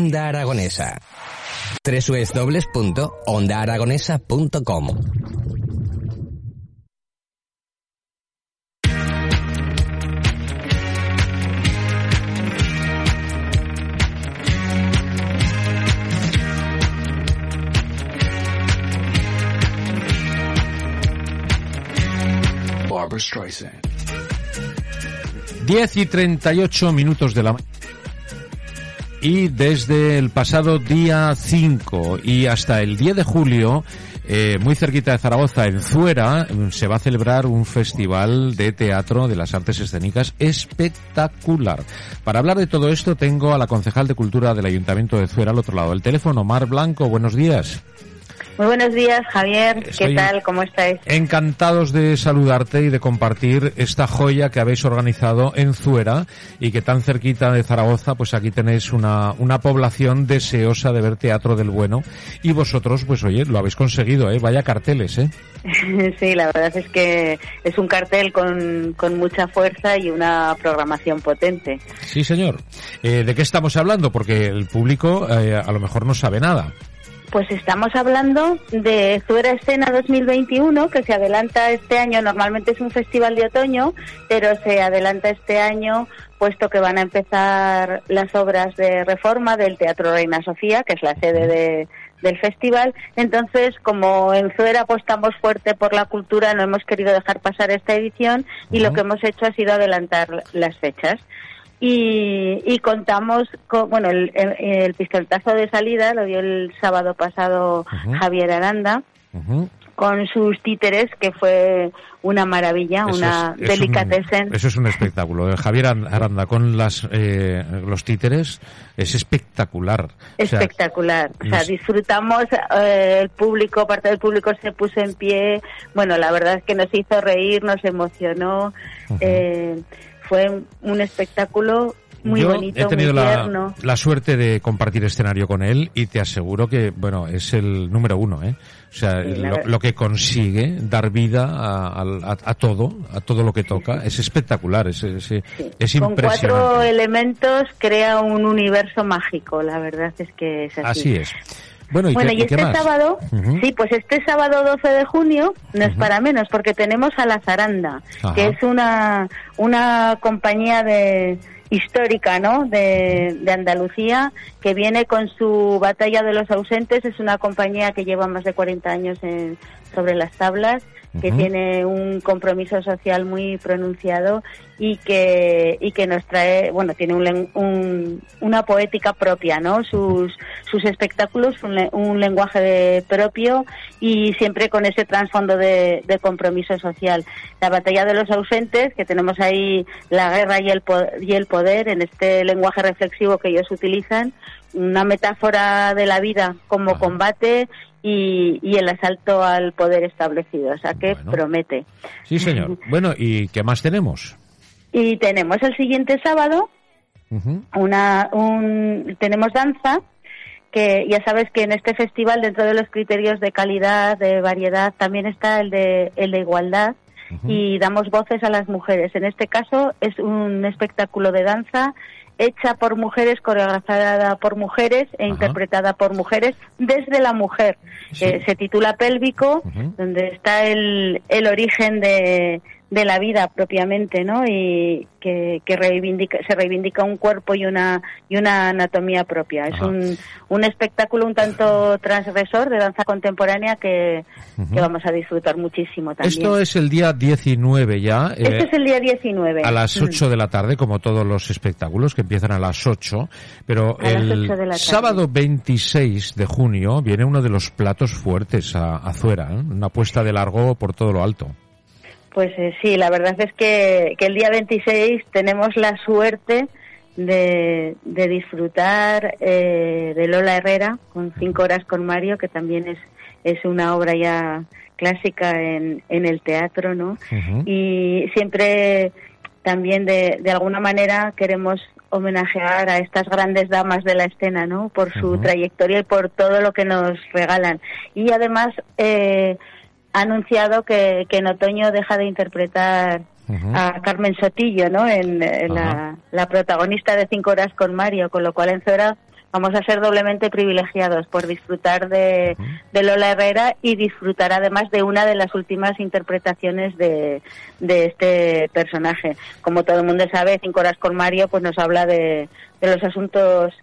Onda Aragonesa. www.ondaaragonesa.com Barbara Streisand. 10 y 38 minutos de la mañana. Y desde el pasado día 5 y hasta el 10 de julio, eh, muy cerquita de Zaragoza, en Zuera, se va a celebrar un festival de teatro de las artes escénicas espectacular. Para hablar de todo esto, tengo a la concejal de Cultura del Ayuntamiento de Zuera al otro lado del teléfono, Mar Blanco. Buenos días. Muy buenos días, Javier. Estoy ¿Qué tal? ¿Cómo estáis? Encantados de saludarte y de compartir esta joya que habéis organizado en Zuera y que tan cerquita de Zaragoza, pues aquí tenéis una, una población deseosa de ver teatro del bueno y vosotros, pues oye, lo habéis conseguido, ¿eh? Vaya carteles, ¿eh? Sí, la verdad es que es un cartel con, con mucha fuerza y una programación potente. Sí, señor. Eh, ¿De qué estamos hablando? Porque el público eh, a lo mejor no sabe nada. Pues estamos hablando de Zuera Escena 2021, que se adelanta este año. Normalmente es un festival de otoño, pero se adelanta este año, puesto que van a empezar las obras de reforma del Teatro Reina Sofía, que es la sede de, del festival. Entonces, como en Zuera apostamos fuerte por la cultura, no hemos querido dejar pasar esta edición y lo que hemos hecho ha sido adelantar las fechas. Y, y contamos con, bueno, el, el, el pistoletazo de salida lo dio el sábado pasado Javier Aranda con sus títeres, que fue una maravilla, Eso una es- es delicatessen. un- eso es un espectáculo. Javier Aranda con las, eh, los títeres es espectacular. O sea, Espectacular. O sea, disfrutamos, eh, el público, parte del público se puso en pie. Bueno, la verdad es que nos hizo reír, nos emocionó. eh, fue un espectáculo muy Yo bonito, he tenido muy la, suerte de compartir escenario con él y te aseguro que, bueno, es el número uno, ¿eh? O sea, Sí, lo, que consigue dar vida a, al- a- a todo, a todo lo que toca, es espectacular, es, es, es Con cuatro impresionante. elementos crea un universo mágico, la verdad es que es así. Así es. Bueno, ¿y, bueno, qué, y qué este más? sábado, sí, pues este sábado 12 de junio no es para menos, porque tenemos a La Zaranda, Ajá. que es una, una compañía de histórica, ¿no?, de, de Andalucía, que viene con su Batalla de los Ausentes, es una compañía que lleva más de 40 años en- sobre las tablas, que tiene un compromiso social muy pronunciado y que y que nos trae bueno tiene un, un- una poética propia no sus sus espectáculos un, un lenguaje propio y siempre con ese trasfondo de, de compromiso social. La batalla de los ausentes que tenemos ahí la guerra y el y el poder en este lenguaje reflexivo que ellos utilizan una metáfora de la vida como combate y, y el asalto al poder establecido o sea que promete. Sí, señor. Bueno, ¿y qué más tenemos? y tenemos el siguiente sábado una un tenemos danza que ya sabes que en este festival dentro de los criterios de calidad de variedad también está el de el de igualdad y damos voces a las mujeres. En este caso es un espectáculo de danza hecha por mujeres coreografada por mujeres e interpretada por mujeres desde la mujer Eh, se titula pélvico donde está el, el origen de, de la vida propiamente, ¿no? Y que, que reivindica, se reivindica un cuerpo y una y una anatomía propia. Es un, un espectáculo un tanto transgresor de danza contemporánea que, que vamos a disfrutar muchísimo también. Esto es el día 19 ya. eh, Este es el día 19. a las Mm. 8 de la tarde, como todos los espectáculos que empiezan a las 8, pero A las el 8 de la tarde. sábado 26 de junio viene uno de los platos fuertes a, a Zuera, ¿eh? una apuesta de largo por todo lo alto. Pues eh, sí, la verdad es que, que el día 26 tenemos la suerte de, disfrutar eh, de Lola Herrera con cinco horas con Mario, que también es, es una obra ya clásica en, en el teatro, ¿no? Y siempre también de, de alguna manera queremos homenajear a estas grandes damas de la escena, ¿no? Por su trayectoria y por todo lo que nos regalan. Y además eh, ha anunciado que, que en otoño deja de interpretar a Carmen Sotillo, ¿no? En, la, la, protagonista de Cinco Horas con Mario, con lo cual en Zora vamos a ser doblemente privilegiados por disfrutar de, Lola Herrera y disfrutar además de una de las últimas interpretaciones de, de este personaje. Como todo el mundo sabe, Cinco Horas con Mario pues nos habla de, de los asuntos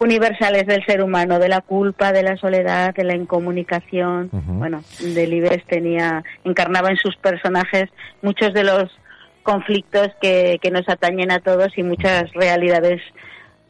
universales del ser humano, de la culpa, de la soledad, de la incomunicación. Bueno, Delibes tenía, encarnaba en sus personajes muchos de los conflictos que, que nos atañen a todos y muchas realidades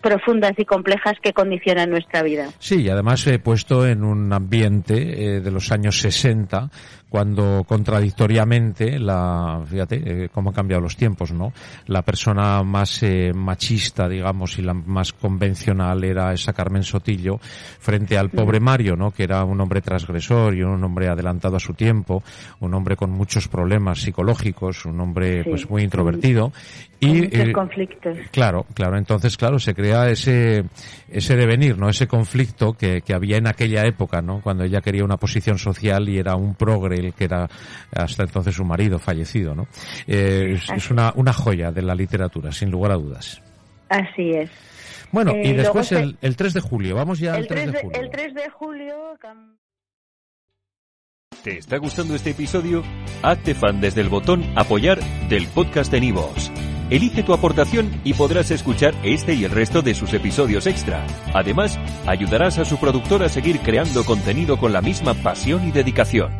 profundas y complejas que condicionan nuestra vida. Sí, y además he puesto en un ambiente eh, de los años 60, cuando contradictoriamente la, fíjate eh, cómo han cambiado los tiempos, ¿no? La persona más eh, machista, digamos, y la más convencional era esa Carmen Sotillo frente al pobre Mario, ¿no? Que era un hombre transgresor y un hombre adelantado a su tiempo, un hombre con muchos problemas psicológicos, un hombre pues muy introvertido y muchos conflictos. Claro, claro, entonces claro, se crea ese, ese devenir, ¿no? Ese conflicto que, que había en aquella época, ¿no? Cuando ella quería una posición social y era un progre el que era hasta entonces su marido fallecido, ¿no? Eh, es, una, una joya de la literatura, sin lugar a dudas. Así es. Bueno, y eh, después el, el, 3 de julio, vamos ya al 3 de, julio. El 3 de julio... ¿Te está gustando este episodio? Hazte fan desde el botón apoyar del podcast de Nivos. Elige tu aportación y podrás escuchar este y el resto de sus episodios extra. Además, ayudarás a su productor a seguir creando contenido con la misma pasión y dedicación.